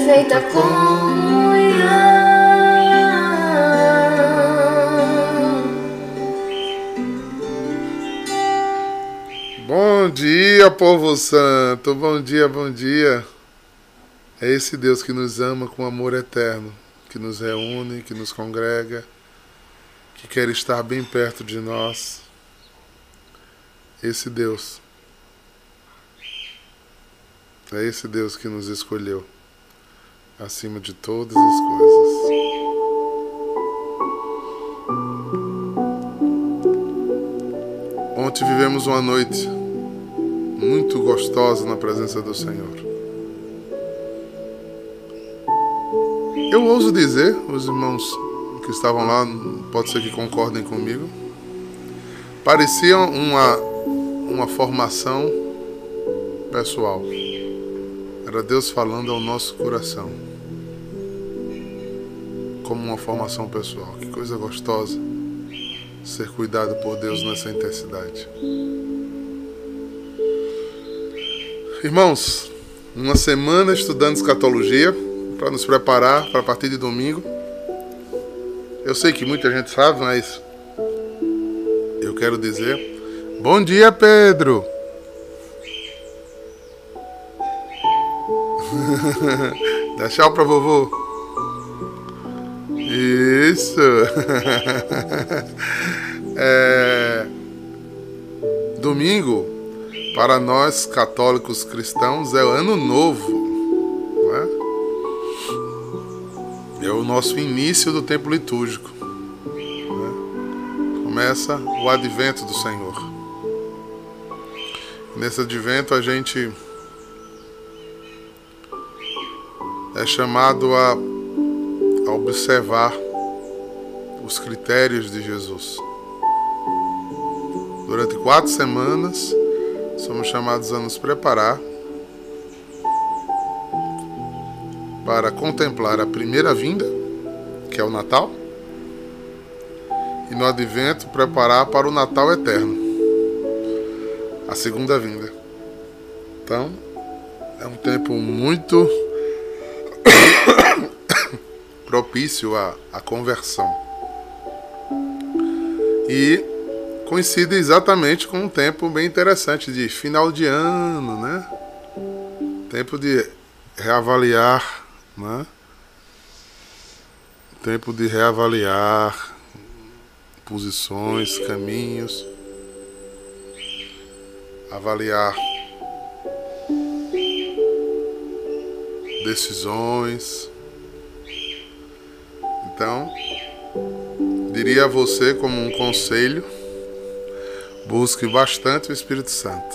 perfeita comunhão. Bom dia, povo santo. Bom dia, bom dia. É esse Deus que nos ama com amor eterno, que nos reúne, que nos congrega, que quer estar bem perto de nós. Esse Deus. É esse Deus que nos escolheu acima de todas as coisas. Ontem vivemos uma noite muito gostosa na presença do Senhor. Eu ouso dizer, os irmãos que estavam lá, pode ser que concordem comigo, parecia uma, uma formação pessoal. Era Deus falando ao nosso coração. Como uma formação pessoal. Que coisa gostosa ser cuidado por Deus nessa intensidade. Irmãos, uma semana estudando escatologia para nos preparar para a partir de domingo. Eu sei que muita gente sabe, mas eu quero dizer: Bom dia, Pedro! Dá tchau para vovô. Isso! é... Domingo, para nós católicos cristãos, é o ano novo. é o nosso início do tempo litúrgico. Né? Começa o advento do Senhor. Nesse advento a gente é chamado a observar os critérios de Jesus. Durante quatro semanas, somos chamados a nos preparar para contemplar a primeira vinda, que é o Natal, e no advento preparar para o Natal eterno, a segunda vinda. Então, é um tempo muito propício à, à conversão. E coincide exatamente com um tempo bem interessante de final de ano, né? Tempo de reavaliar né? Tempo de reavaliar posições, caminhos, avaliar decisões. Então, diria a você como um conselho, busque bastante o Espírito Santo.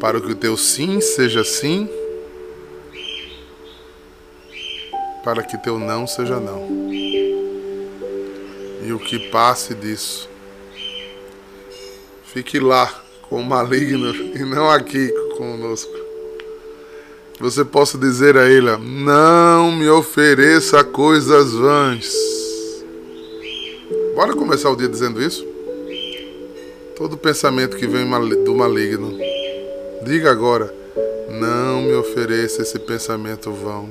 Para que o teu sim seja sim para que teu não seja não. E o que passe disso. Fique lá com o maligno e não aqui conosco. Você possa dizer a ele: Não me ofereça coisas vãs. Bora começar o dia dizendo isso? Todo pensamento que vem do maligno, diga agora: Não me ofereça esse pensamento vão.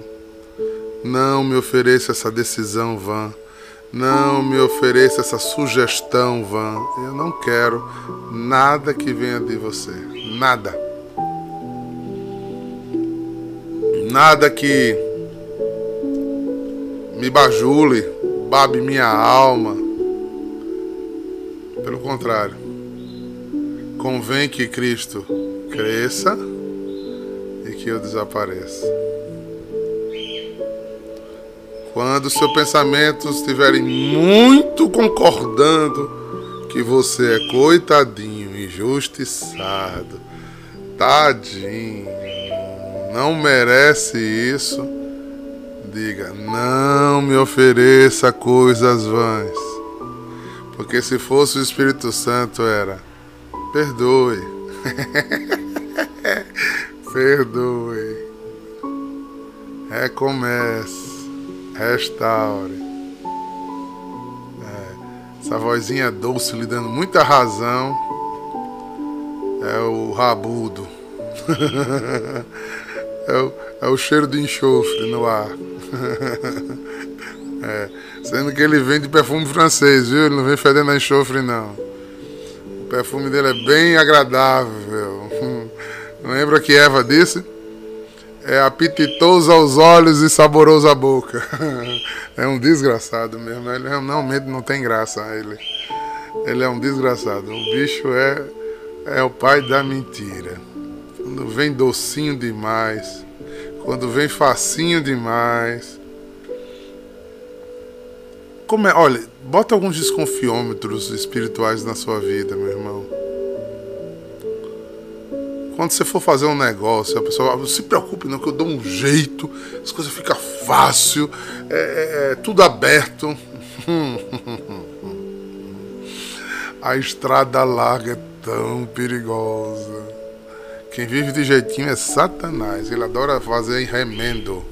Não me ofereça essa decisão vã. Não me ofereça essa sugestão vã. Eu não quero nada que venha de você. Nada. Nada que me bajule, babe minha alma. Contrário, convém que Cristo cresça e que eu desapareça. Quando seus pensamentos estiverem muito concordando que você é coitadinho, injustiçado, tadinho, não merece isso, diga: não me ofereça coisas vãs. Porque se fosse o Espírito Santo, era: perdoe, perdoe, recomece restaure. É, essa vozinha doce lhe dando muita razão é o rabudo. é, o, é o cheiro de enxofre no ar. é, sendo que ele vem de perfume francês, viu? Ele não vem fedendo a enxofre, não. O perfume dele é bem agradável. Lembra que Eva disse? É apetitoso aos olhos e saboroso à boca. é um desgraçado mesmo. Ele realmente não tem graça. Ele, ele é um desgraçado. O bicho é, é o pai da mentira. Quando vem docinho demais, quando vem facinho demais. Olha, bota alguns desconfiômetros espirituais na sua vida, meu irmão. Quando você for fazer um negócio, a pessoa não se preocupe não, que eu dou um jeito, as coisas ficam fácil, é, é, é tudo aberto. a estrada larga é tão perigosa. Quem vive de jeitinho é Satanás. Ele adora fazer remendo.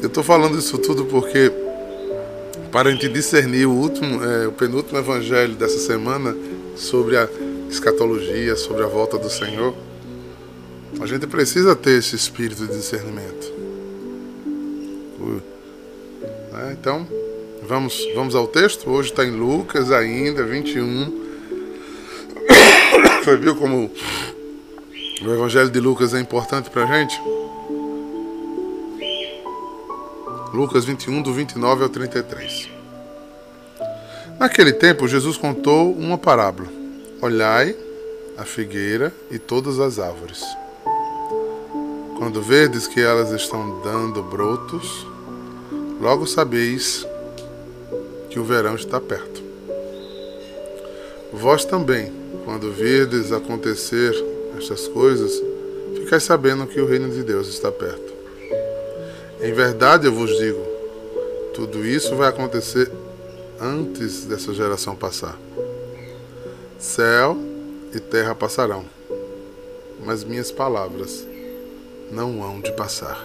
Eu estou falando isso tudo porque para a gente discernir o último, é, o penúltimo evangelho dessa semana sobre a escatologia, sobre a volta do Senhor, a gente precisa ter esse espírito de discernimento. É, então, vamos, vamos ao texto. Hoje está em Lucas ainda, 21. Você viu como o evangelho de Lucas é importante para a gente? Lucas 21, do 29 ao 33. Naquele tempo, Jesus contou uma parábola: Olhai a figueira e todas as árvores. Quando verdes que elas estão dando brotos, logo sabeis que o verão está perto. Vós também, quando verdes acontecer estas coisas, ficai sabendo que o reino de Deus está perto. Em verdade eu vos digo, tudo isso vai acontecer antes dessa geração passar. Céu e terra passarão, mas minhas palavras não hão de passar.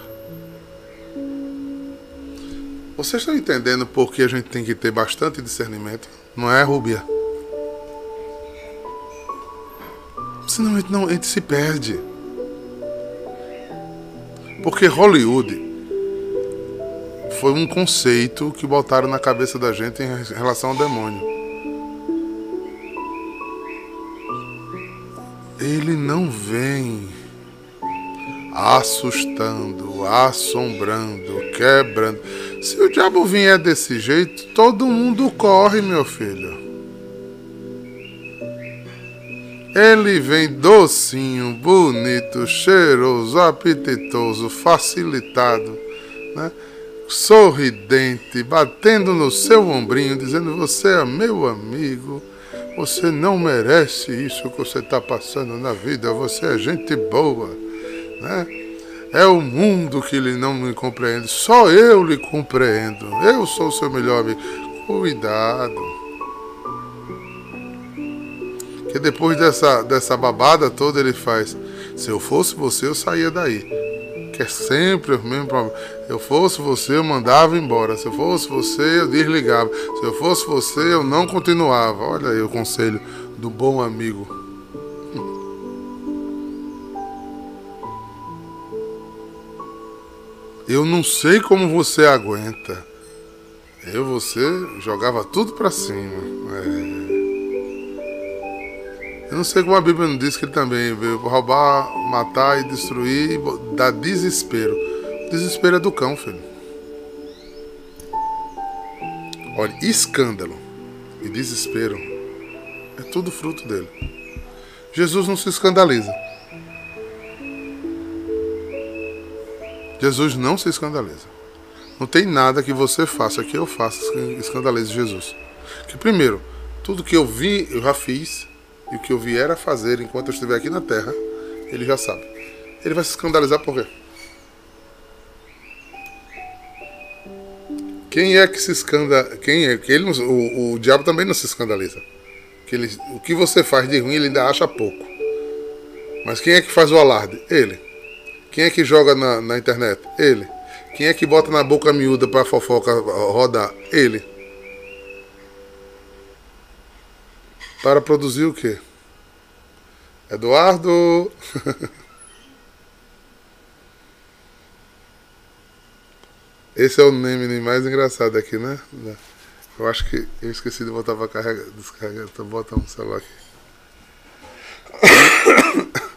Vocês estão entendendo por que a gente tem que ter bastante discernimento? Não é, Rúbia? Senão a gente, não, a gente se perde. Porque Hollywood foi um conceito que botaram na cabeça da gente em relação ao demônio. Ele não vem assustando, assombrando, quebrando. Se o diabo vier desse jeito, todo mundo corre, meu filho. Ele vem docinho, bonito, cheiroso, apetitoso, facilitado, né? Sorridente, batendo no seu ombrinho, dizendo: Você é meu amigo, você não merece isso que você está passando na vida, você é gente boa. Né? É o mundo que ele não me compreende, só eu lhe compreendo. Eu sou o seu melhor amigo. Cuidado. Que depois dessa, dessa babada toda ele faz. Se eu fosse você, eu saía daí é sempre o mesmo problema. Se eu fosse você, eu mandava embora. Se eu fosse você, eu desligava. Se eu fosse você, eu não continuava. Olha aí o conselho do bom amigo. Eu não sei como você aguenta. Eu, você, jogava tudo pra cima. É. Eu não sei como a Bíblia não diz que ele também veio roubar, matar e destruir, dar desespero. Desespero é do cão, filho. Olha, escândalo e desespero é tudo fruto dele. Jesus não se escandaliza. Jesus não se escandaliza. Não tem nada que você faça que eu faça que escandalize Jesus. Que primeiro, tudo que eu vi, eu já fiz e o que eu vier a fazer enquanto eu estiver aqui na terra, ele já sabe. Ele vai se escandalizar por quê? Quem é que se escandaliza? Quem é? Ele o, o diabo também não se escandaliza. Que ele, o que você faz de ruim ele ainda acha pouco. Mas quem é que faz o alarde? Ele. Quem é que joga na, na internet? Ele. Quem é que bota na boca miúda para fofoca rodar? Ele. Para produzir o quê? Eduardo! Esse é o name mais engraçado aqui, né? Eu acho que eu esqueci de botar pra carregar, descarregar, então bota um celular aqui.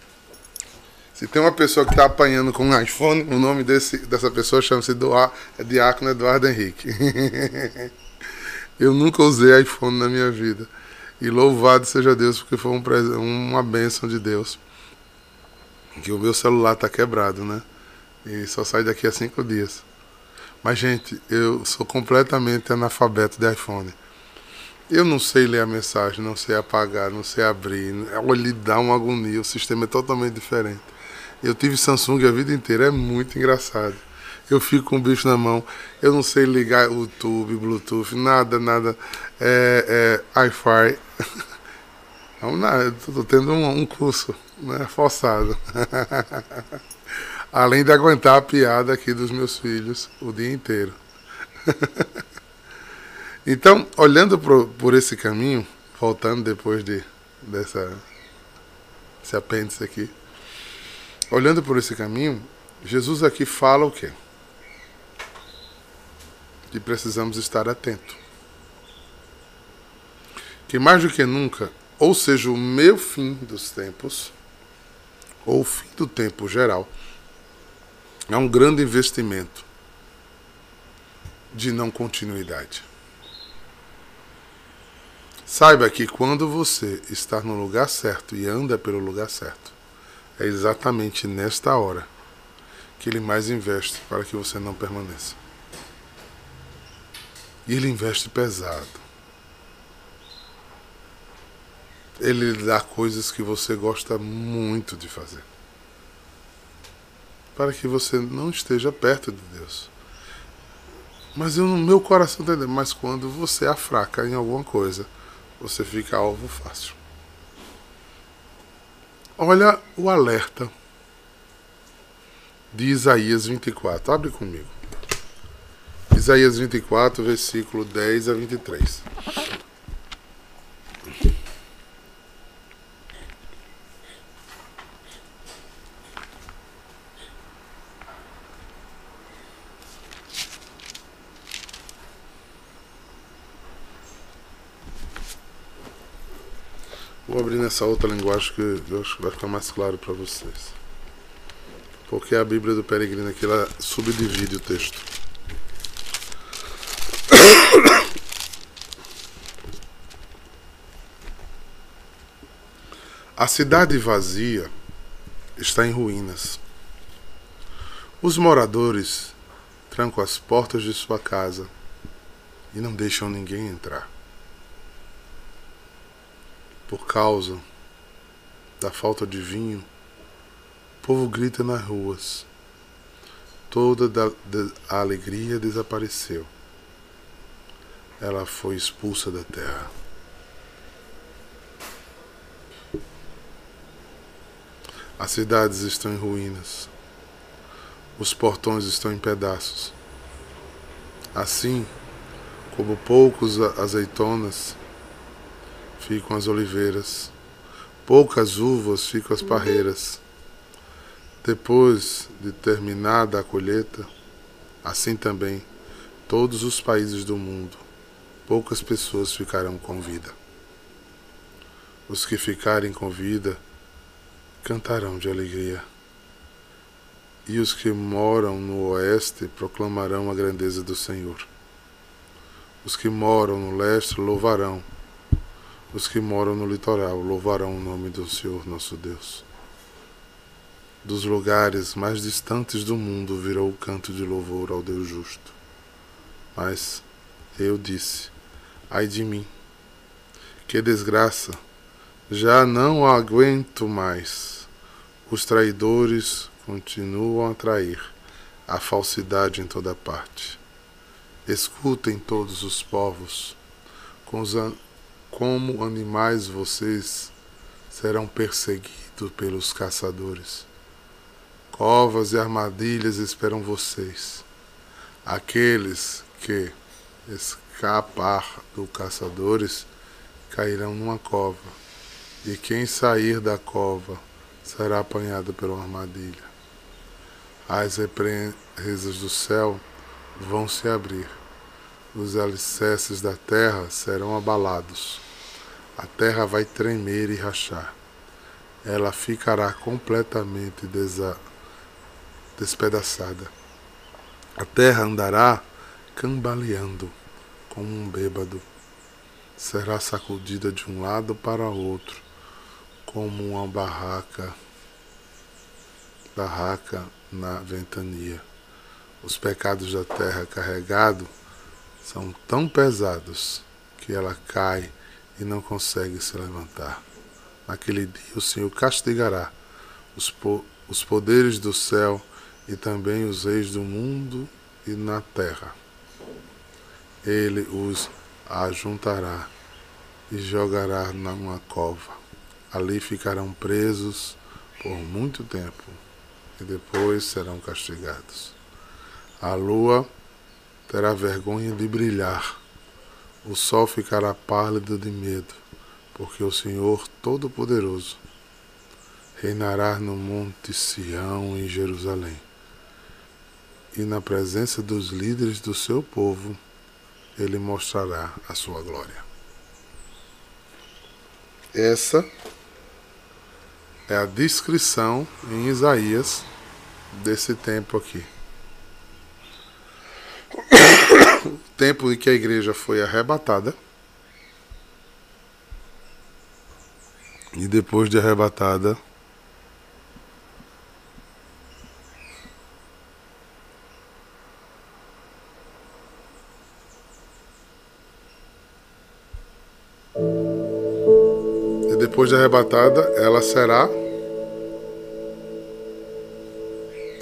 Se tem uma pessoa que está apanhando com um iPhone, o nome desse, dessa pessoa chama-se é Diácono Eduardo Henrique. eu nunca usei iPhone na minha vida. E louvado seja Deus, porque foi um, uma bênção de Deus. Que o meu celular está quebrado, né? E só sai daqui a cinco dias. Mas, gente, eu sou completamente analfabeto de iPhone. Eu não sei ler a mensagem, não sei apagar, não sei abrir. Ele dá uma agonia, o sistema é totalmente diferente. Eu tive Samsung a vida inteira, é muito engraçado. Eu fico com o bicho na mão, eu não sei ligar o YouTube, Bluetooth, nada, nada. É, é Wi-Fi. Estou tendo um, um curso né, forçado. Além de aguentar a piada aqui dos meus filhos o dia inteiro. então, olhando por, por esse caminho, voltando depois de, dessa, esse apêndice aqui, olhando por esse caminho, Jesus aqui fala o quê? Que precisamos estar atentos. Que mais do que nunca, ou seja, o meu fim dos tempos, ou o fim do tempo geral, é um grande investimento de não continuidade. Saiba que quando você está no lugar certo e anda pelo lugar certo, é exatamente nesta hora que ele mais investe para que você não permaneça. E ele investe pesado. Ele dá coisas que você gosta muito de fazer. Para que você não esteja perto de Deus. Mas eu no meu coração entendeu. Mas quando você afraca em alguma coisa, você fica alvo fácil. Olha o alerta de Isaías 24. Abre comigo. Isaías 24, versículo 10 a 23. Vou abrir nessa outra linguagem que eu acho que vai ficar mais claro para vocês. Porque a Bíblia do Peregrino aqui ela subdivide o texto. A cidade vazia está em ruínas. Os moradores trancam as portas de sua casa e não deixam ninguém entrar por causa da falta de vinho, o povo grita nas ruas. Toda a alegria desapareceu. Ela foi expulsa da terra. As cidades estão em ruínas. Os portões estão em pedaços. Assim como poucos azeitonas ficam as oliveiras, poucas uvas ficam as parreiras. Depois de terminada a colheita, assim também todos os países do mundo, poucas pessoas ficarão com vida. Os que ficarem com vida cantarão de alegria. E os que moram no oeste proclamarão a grandeza do Senhor. Os que moram no leste louvarão os que moram no litoral louvarão o nome do Senhor nosso Deus. Dos lugares mais distantes do mundo virou o canto de louvor ao Deus justo. Mas eu disse: Ai de mim, que desgraça! Já não aguento mais. Os traidores continuam a trair, a falsidade em toda parte. Escutem todos os povos, com os como animais vocês serão perseguidos pelos caçadores. Covas e armadilhas esperam vocês. Aqueles que escapar dos caçadores cairão numa cova, e quem sair da cova será apanhado pela armadilha. As represas do céu vão se abrir, os alicerces da terra serão abalados. A terra vai tremer e rachar. Ela ficará completamente despedaçada. A terra andará cambaleando como um bêbado. Será sacudida de um lado para outro, como uma barraca, barraca na ventania. Os pecados da terra carregado são tão pesados que ela cai e não consegue se levantar. Naquele dia o Senhor castigará os, po os poderes do céu e também os reis do mundo e na terra ele os ajuntará e jogará numa cova. Ali ficarão presos por muito tempo e depois serão castigados. A lua terá vergonha de brilhar, o sol ficará pálido de medo, porque o Senhor Todo-Poderoso reinará no Monte Sião em Jerusalém e na presença dos líderes do seu povo ele mostrará a sua glória. Essa é a descrição em Isaías desse tempo aqui. O tempo em que a igreja foi arrebatada. E depois de arrebatada, depois de arrebatada, ela será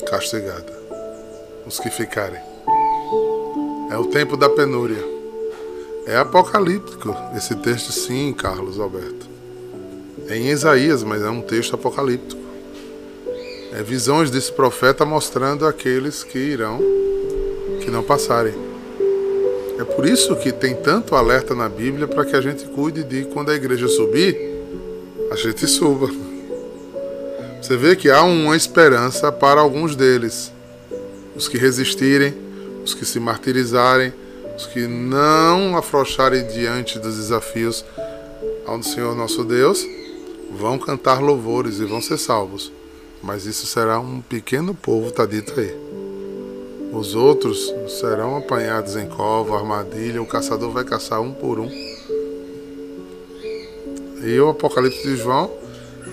castigada. Os que ficarem. É o tempo da penúria. É apocalíptico esse texto, sim, Carlos Alberto. É em Isaías, mas é um texto apocalíptico. É visões desse profeta mostrando aqueles que irão, que não passarem. É por isso que tem tanto alerta na Bíblia para que a gente cuide de quando a igreja subir, a gente suba. Você vê que há uma esperança para alguns deles. Os que resistirem, os que se martirizarem, os que não afrouxarem diante dos desafios ao Senhor nosso Deus, vão cantar louvores e vão ser salvos. Mas isso será um pequeno povo, está dito aí. Os outros serão apanhados em cova, armadilha, o caçador vai caçar um por um e o Apocalipse de João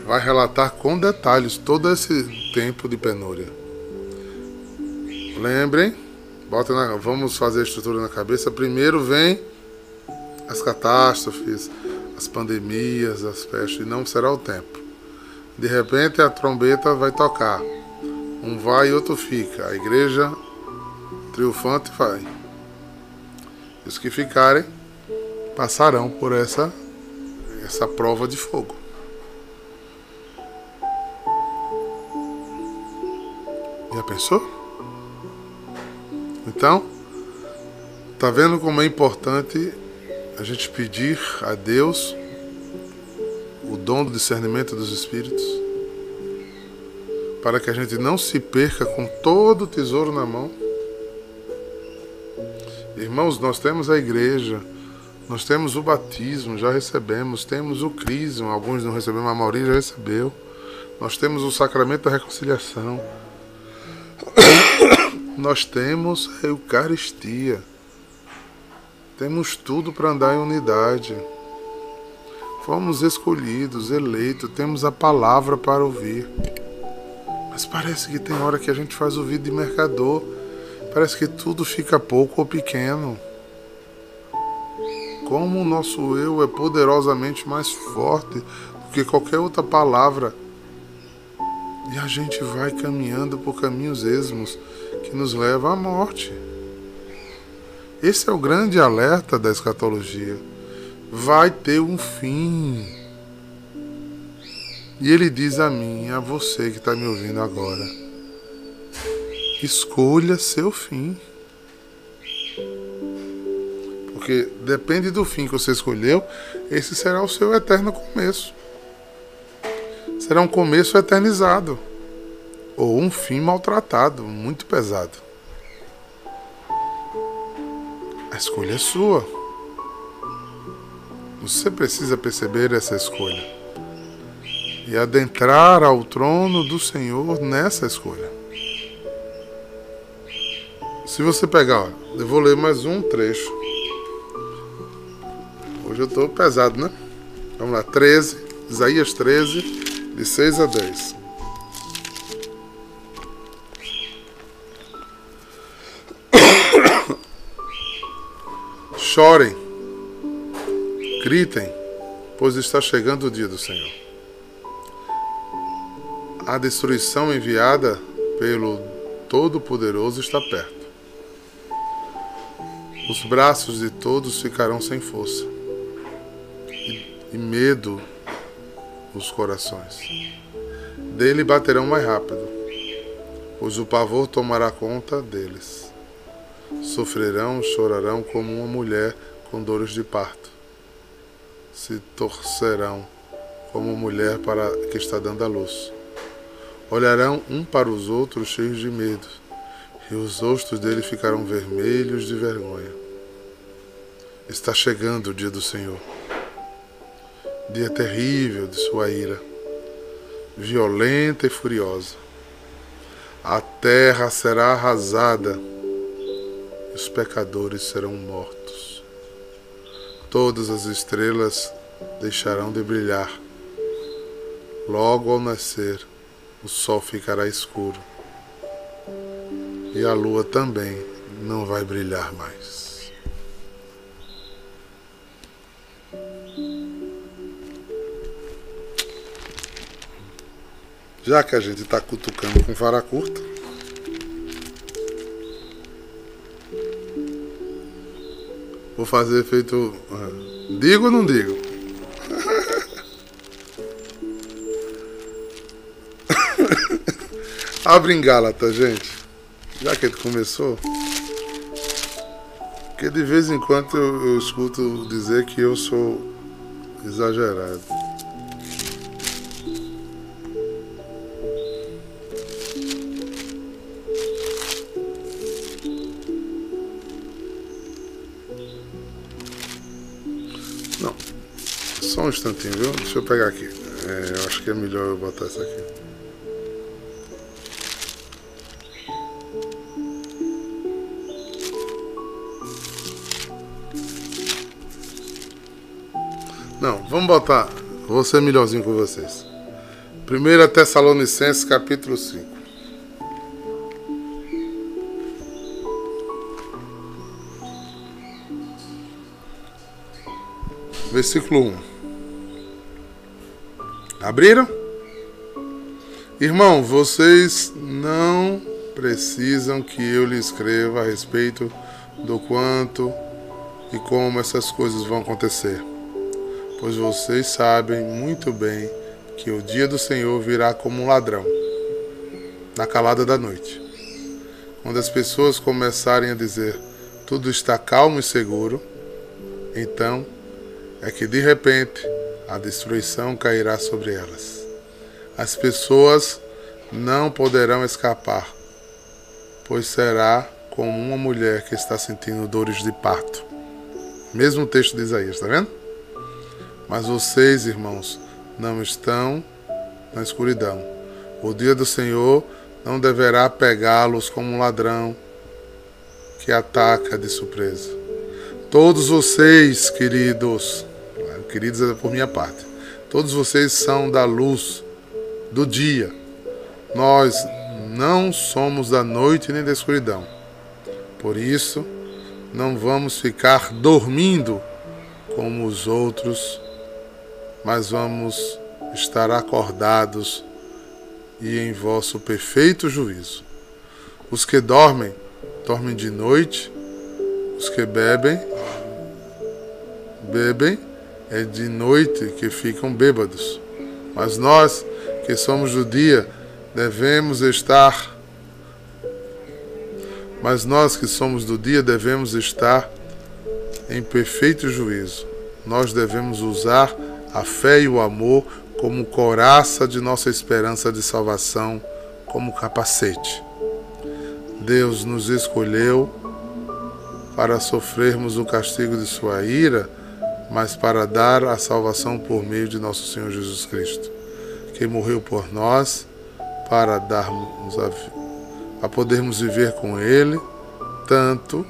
vai relatar com detalhes todo esse tempo de penúria. Lembrem, bota na, vamos fazer a estrutura na cabeça. Primeiro vem as catástrofes, as pandemias, as pestes, e não será o tempo. De repente a trombeta vai tocar. Um vai e outro fica. A igreja triunfante vai. Os que ficarem passarão por essa essa prova de fogo. Já pensou? Então, tá vendo como é importante a gente pedir a Deus o dom do discernimento dos espíritos, para que a gente não se perca com todo o tesouro na mão. Irmãos, nós temos a igreja nós temos o batismo, já recebemos, temos o crisma, alguns não receberam, a maioria já recebeu. Nós temos o sacramento da reconciliação. Nós temos a Eucaristia. Temos tudo para andar em unidade. Fomos escolhidos, eleitos, temos a palavra para ouvir. Mas parece que tem hora que a gente faz o de mercador. Parece que tudo fica pouco ou pequeno como o nosso eu é poderosamente mais forte do que qualquer outra palavra. E a gente vai caminhando por caminhos esmos que nos levam à morte. Esse é o grande alerta da escatologia. Vai ter um fim. E ele diz a mim, a você que está me ouvindo agora: escolha seu fim. Porque depende do fim que você escolheu, esse será o seu eterno começo. será um começo eternizado ou um fim maltratado, muito pesado. A escolha é sua. Você precisa perceber essa escolha e adentrar ao trono do Senhor nessa escolha. Se você pegar, eu vou ler mais um trecho. Eu estou pesado, né? Vamos lá, 13, Isaías 13, de 6 a 10. Chorem, gritem, pois está chegando o dia do Senhor. A destruição enviada pelo Todo-Poderoso está perto. Os braços de todos ficarão sem força, e, medo os corações. Dele baterão mais rápido, pois o pavor tomará conta deles. Sofrerão, chorarão como uma mulher com dores de parto. Se torcerão como mulher para que está dando a luz. Olharão um para os outros cheios de medo, e os rostos dele ficarão vermelhos de vergonha. Está chegando o dia do Senhor, dia terrível de sua ira, violenta e furiosa. A terra será arrasada os pecadores serão mortos. Todas as estrelas deixarão de brilhar. Logo ao nascer, o sol ficará escuro e a lua também não vai brilhar mais. Já que a gente está cutucando com vara curta, Vou fazer feito. Uh, digo ou não digo? Abre em Gálata, gente. Já que ele começou. Porque de vez em quando eu, eu escuto dizer que eu sou exagerado. Instantinho, viu? Deixa eu pegar aqui. É, eu acho que é melhor eu botar essa aqui. Não, vamos botar. Vou ser melhorzinho com vocês. 1 Tessalonicenses capítulo 5. Versículo 1. Abriram? Irmão, vocês não precisam que eu lhe escreva a respeito do quanto e como essas coisas vão acontecer, pois vocês sabem muito bem que o dia do Senhor virá como um ladrão, na calada da noite. Quando as pessoas começarem a dizer tudo está calmo e seguro, então é que de repente a destruição cairá sobre elas. As pessoas não poderão escapar, pois será como uma mulher que está sentindo dores de parto. Mesmo texto de Isaías, está vendo? Mas vocês, irmãos, não estão na escuridão. O dia do Senhor não deverá pegá-los como um ladrão que ataca de surpresa. Todos vocês, queridos, queridos, é por minha parte. Todos vocês são da luz do dia. Nós não somos da noite nem da escuridão. Por isso, não vamos ficar dormindo como os outros, mas vamos estar acordados e em vosso perfeito juízo. Os que dormem, dormem de noite, os que bebem, bebem é de noite que ficam bêbados. Mas nós, que somos do dia, devemos estar. Mas nós que somos do dia devemos estar em perfeito juízo. Nós devemos usar a fé e o amor como coraça de nossa esperança de salvação, como capacete. Deus nos escolheu para sofrermos o castigo de sua ira, mas para dar a salvação por meio de nosso Senhor Jesus Cristo, que morreu por nós para darmos a, a podermos viver com Ele, tanto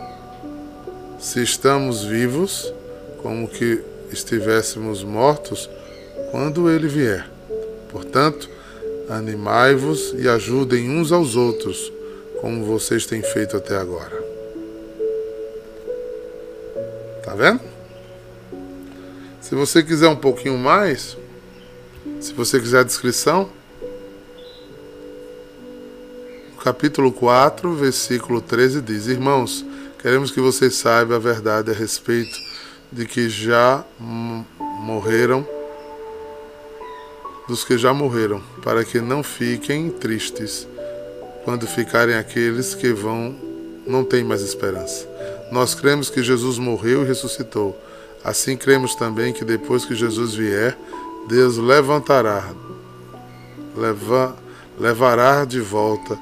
se estamos vivos como que estivéssemos mortos quando Ele vier. Portanto, animai-vos e ajudem uns aos outros, como vocês têm feito até agora. Tá vendo? Se você quiser um pouquinho mais, se você quiser a descrição, capítulo 4, versículo 13 diz: Irmãos, queremos que vocês saibam a verdade a respeito de que já morreram, dos que já morreram, para que não fiquem tristes quando ficarem aqueles que vão não têm mais esperança. Nós cremos que Jesus morreu e ressuscitou. Assim cremos também que depois que Jesus vier, Deus levantará, leva, levará de volta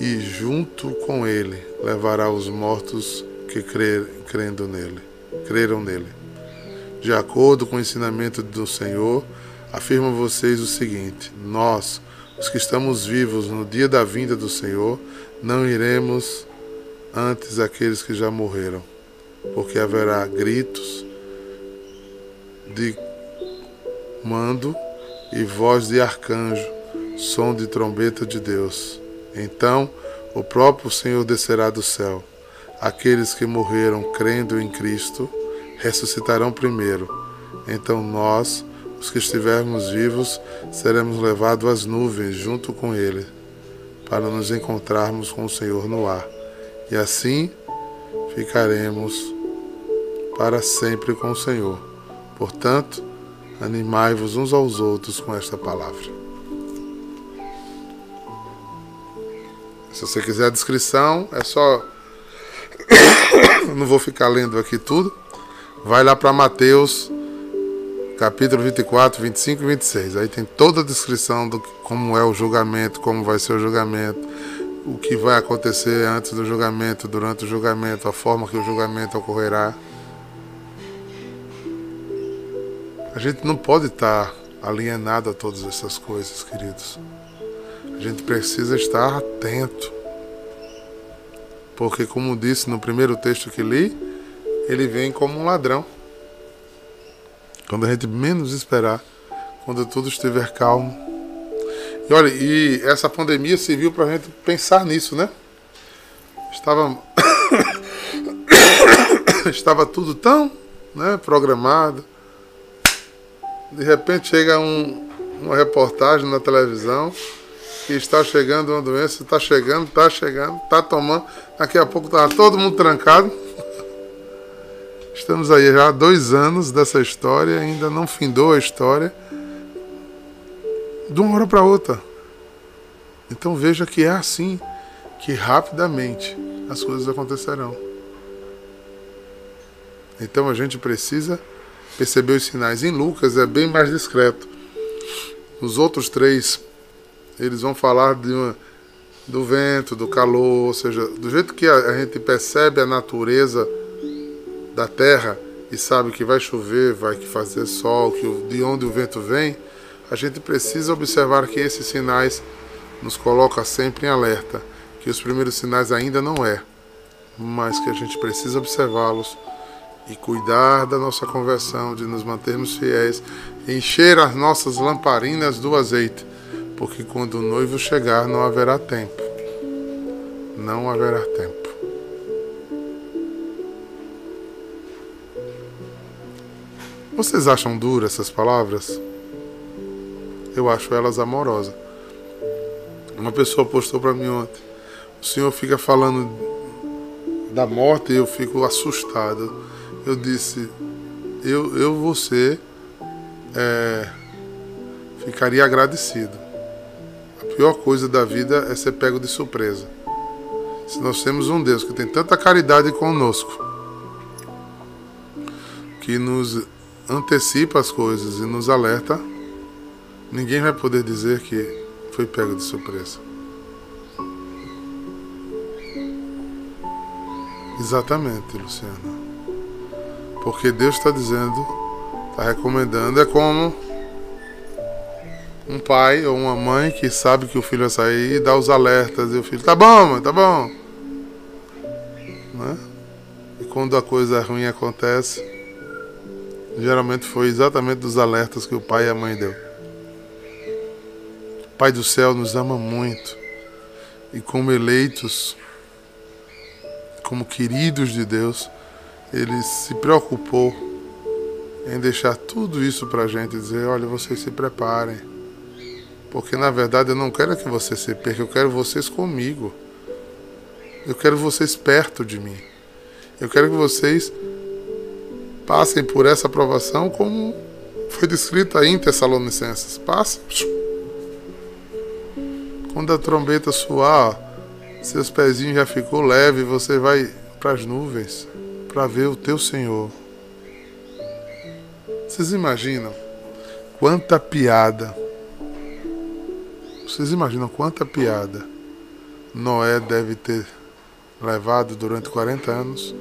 e junto com ele levará os mortos que crer, crendo nele, creram nele. De acordo com o ensinamento do Senhor, afirmo vocês o seguinte: nós, os que estamos vivos no dia da vinda do Senhor, não iremos antes aqueles que já morreram porque haverá gritos de mando e voz de arcanjo, som de trombeta de Deus. Então o próprio Senhor descerá do céu. Aqueles que morreram crendo em Cristo ressuscitarão primeiro. Então nós, os que estivermos vivos, seremos levados às nuvens junto com Ele, para nos encontrarmos com o Senhor no ar. E assim ficaremos para sempre com o Senhor. Portanto, animai-vos uns aos outros com esta palavra. Se você quiser a descrição, é só. Não vou ficar lendo aqui tudo. Vai lá para Mateus, capítulo 24, 25 e 26. Aí tem toda a descrição do como é o julgamento, como vai ser o julgamento, o que vai acontecer antes do julgamento, durante o julgamento, a forma que o julgamento ocorrerá. A gente não pode estar alienado a todas essas coisas, queridos. A gente precisa estar atento. Porque, como disse no primeiro texto que li, ele vem como um ladrão. Quando a gente menos esperar, quando tudo estiver calmo, e olha, e essa pandemia serviu para a gente pensar nisso, né? Estava, estava tudo tão né, programado. De repente chega um, uma reportagem na televisão que está chegando uma doença, está chegando, está chegando, está tomando. Daqui a pouco está todo mundo trancado. Estamos aí já há dois anos dessa história, ainda não findou a história de uma hora para outra. Então veja que é assim que rapidamente as coisas acontecerão. Então a gente precisa perceber os sinais. Em Lucas é bem mais discreto. Nos outros três, eles vão falar de uma, do vento, do calor, ou seja, do jeito que a, gente percebe a natureza da terra e sabe que vai chover, vai fazer sol, que de onde o vento vem, a gente precisa observar que esses sinais nos coloca sempre em alerta, que os primeiros sinais ainda não é, mas que a gente precisa observá-los e cuidar da nossa conversão, de nos mantermos fiéis, encher as nossas lamparinas do azeite, porque quando o noivo chegar não haverá tempo. Não haverá tempo. Vocês acham duras essas palavras? Eu acho elas amorosas. Uma pessoa postou para mim ontem: o senhor fica falando da morte e eu fico assustado. Eu disse: eu, eu você é, ficaria agradecido. A pior coisa da vida é ser pego de surpresa. Se nós temos um Deus que tem tanta caridade conosco, que nos antecipa as coisas e nos alerta, ninguém vai poder dizer que foi pego de surpresa. Exatamente, Luciana. Porque Deus está dizendo, está recomendando, é como um pai ou uma mãe que sabe que o filho vai sair e dá os alertas e o filho, tá bom, mãe, tá bom. Né? E quando a coisa ruim acontece, geralmente foi exatamente dos alertas que o pai e a mãe deu. Pai do céu nos ama muito e como eleitos, como queridos de Deus, ele se preocupou em deixar tudo isso para a gente dizer: olha, vocês se preparem, porque na verdade eu não quero que você se perca, eu quero vocês comigo, eu quero vocês perto de mim, eu quero que vocês passem por essa aprovação como foi descrito aí em Tessalonicenses. Passa. Quando a trombeta soar, seus pezinhos já ficou leve, você vai para as nuvens para ver o teu Senhor. Vocês imaginam quanta piada? Vocês imaginam quanta piada Noé deve ter levado durante 40 anos?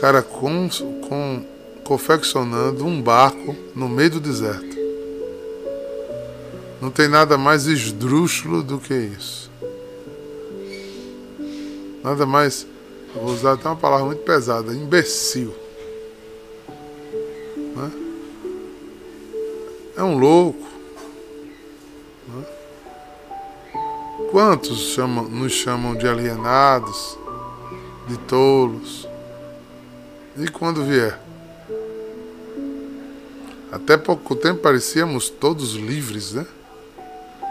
cara com, com, confeccionando um barco no meio do deserto. Não tem nada mais esdrúxulo do que isso. Nada mais, vou usar até uma palavra muito pesada, imbecil. Né? É um louco. Né? Quantos chamam, nos chamam de alienados, de tolos? E quando vier? Até pouco tempo parecíamos todos livres, né?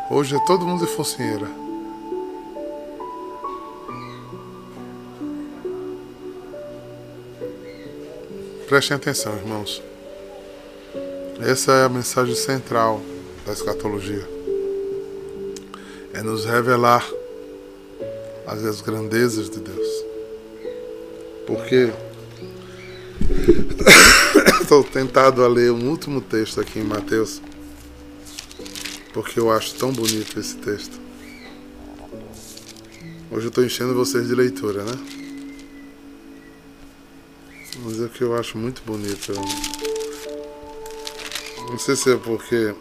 Hoje é todo mundo de focinheira. Prestem atenção, irmãos. Essa é a mensagem central da escatologia. É nos revelar as grandezas de Deus. Porque Estou tentado a ler um último texto aqui em Mateus, porque eu acho tão bonito esse texto. Hoje eu estou enchendo vocês de leitura, né? Mas é que eu acho muito bonito. Não sei se é porque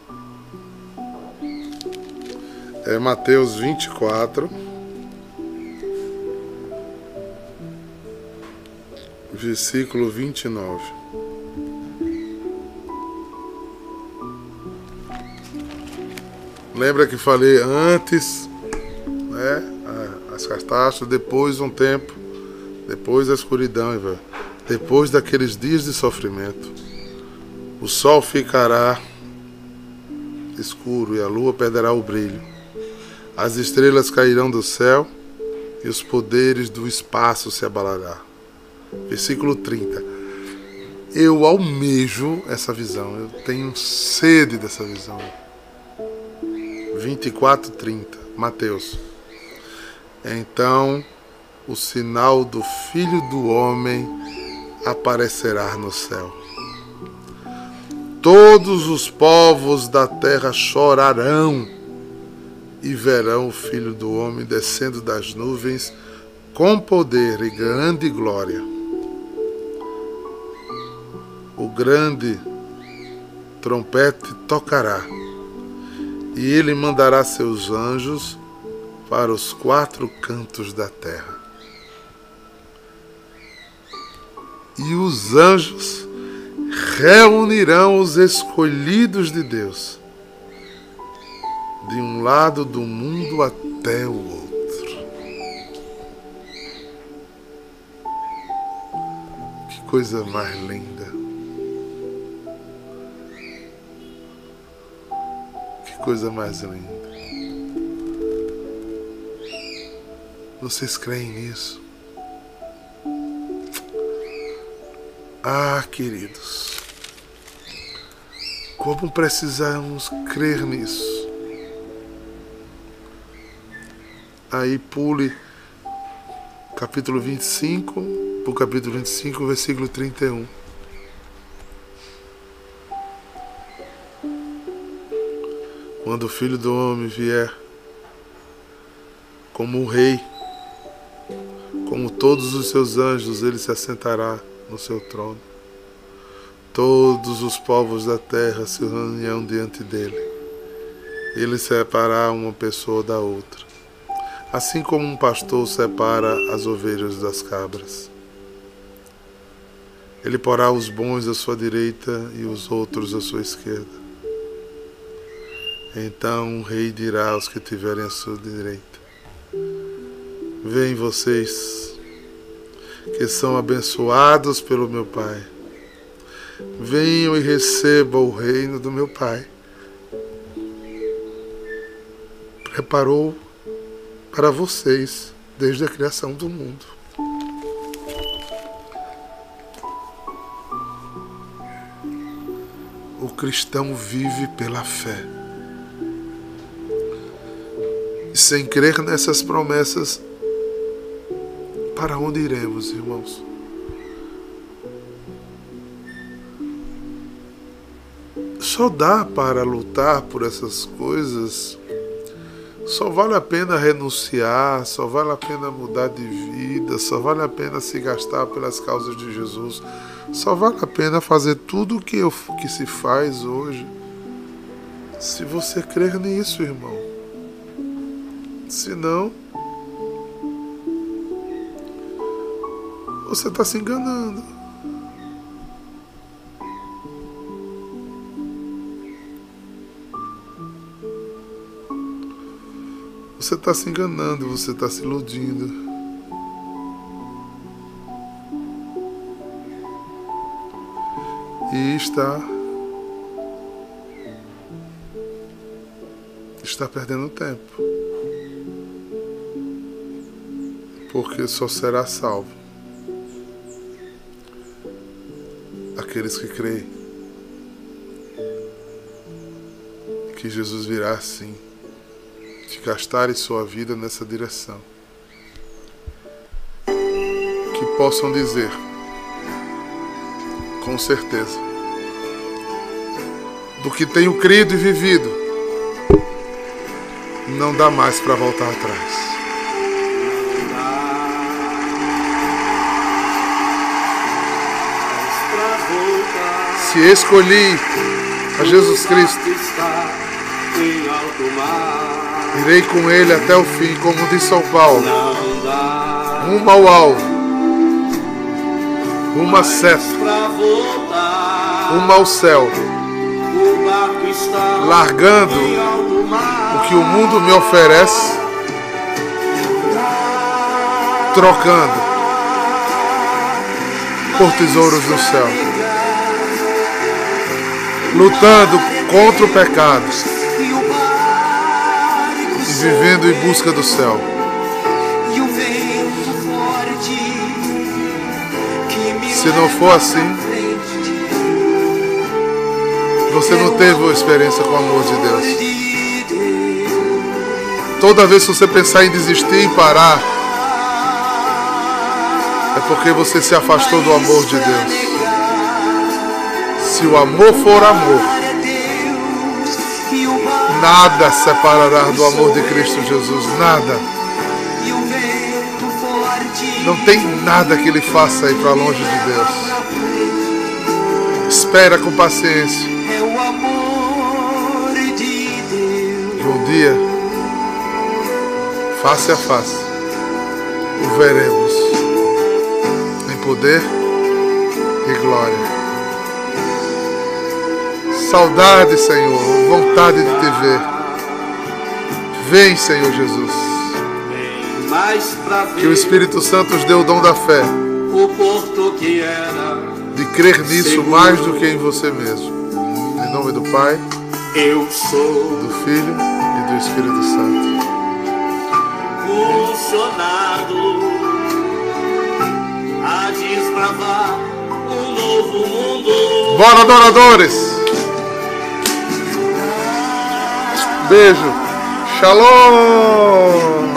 é Mateus 24. versículo 29. Lembra que falei antes, né? As castaças, depois um tempo, depois a escuridão, depois daqueles dias de sofrimento, o sol ficará escuro e a lua perderá o brilho. As estrelas cairão do céu e os poderes do espaço se abalarão versículo 30. Eu almejo essa visão, eu tenho sede dessa visão. 24, 30, Mateus. Então o sinal do Filho do Homem aparecerá no céu. Todos os povos da terra chorarão e verão o Filho do Homem descendo das nuvens com poder e grande glória o grande trompete tocará, e ele mandará seus anjos para os quatro cantos da terra. E os anjos reunirão os escolhidos de Deus, de um lado do mundo até o outro. Que coisa mais linda. Coisa mais linda. Vocês creem nisso? Ah, queridos, como precisamos crer nisso? Aí pule capítulo 25, para o capítulo 25, versículo 31. Quando o Filho do Homem vier como um rei, como todos os seus anjos, ele se assentará no seu trono. Todos os povos da terra se reunirão diante dele. Ele separará uma pessoa da outra, assim como um pastor separa as ovelhas das cabras. Ele porá os bons à sua direita e os outros à sua esquerda. Então o rei dirá aos que tiverem à sua direita: Vem vocês, que são abençoados pelo meu Pai. Venham e recebam o reino do meu Pai. Preparou para vocês desde a criação do mundo. O cristão vive pela fé. Sem crer nessas promessas, para onde iremos, irmãos? Só dá para lutar por essas coisas. Só vale a pena renunciar, só vale a pena mudar de vida, só vale a pena se gastar pelas causas de Jesus, só vale a pena fazer tudo o que, que se faz hoje. Se você crer nisso, irmão. Se não, Você está se enganando. Você está se enganando, você está se iludindo. E está. Está perdendo tempo. Porque só será salvo aqueles que creem que Jesus virá sim, de gastarem sua vida nessa direção. Que possam dizer, com certeza, do que tenho crido e vivido, não dá mais para voltar atrás. Se escolhi a Jesus Cristo, irei com Ele até o fim, como diz São Paulo, rumo ao alvo, rumo a seta, rumo ao céu, largando o que o mundo me oferece, trocando por tesouros do céu lutando contra o pecado e vivendo em busca do céu. Se não for assim, você não teve uma experiência com o amor de Deus. Toda vez que você pensar em desistir e parar, é porque você se afastou do amor de Deus. Se o amor for amor, nada separará do amor de Cristo Jesus, nada. Não tem nada que ele faça ir para longe de Deus. Espera com paciência. E um dia, face a face, o veremos em poder e glória. Saudade, Senhor, vontade de te ver. Vem, Senhor Jesus. Que o Espírito Santo nos dê o dom da fé. De crer nisso mais do que em você mesmo. Em nome do Pai, do Filho e do Espírito Santo. Funcionado a desbravar um novo mundo. Bora, adoradores! Beijo. Shalom.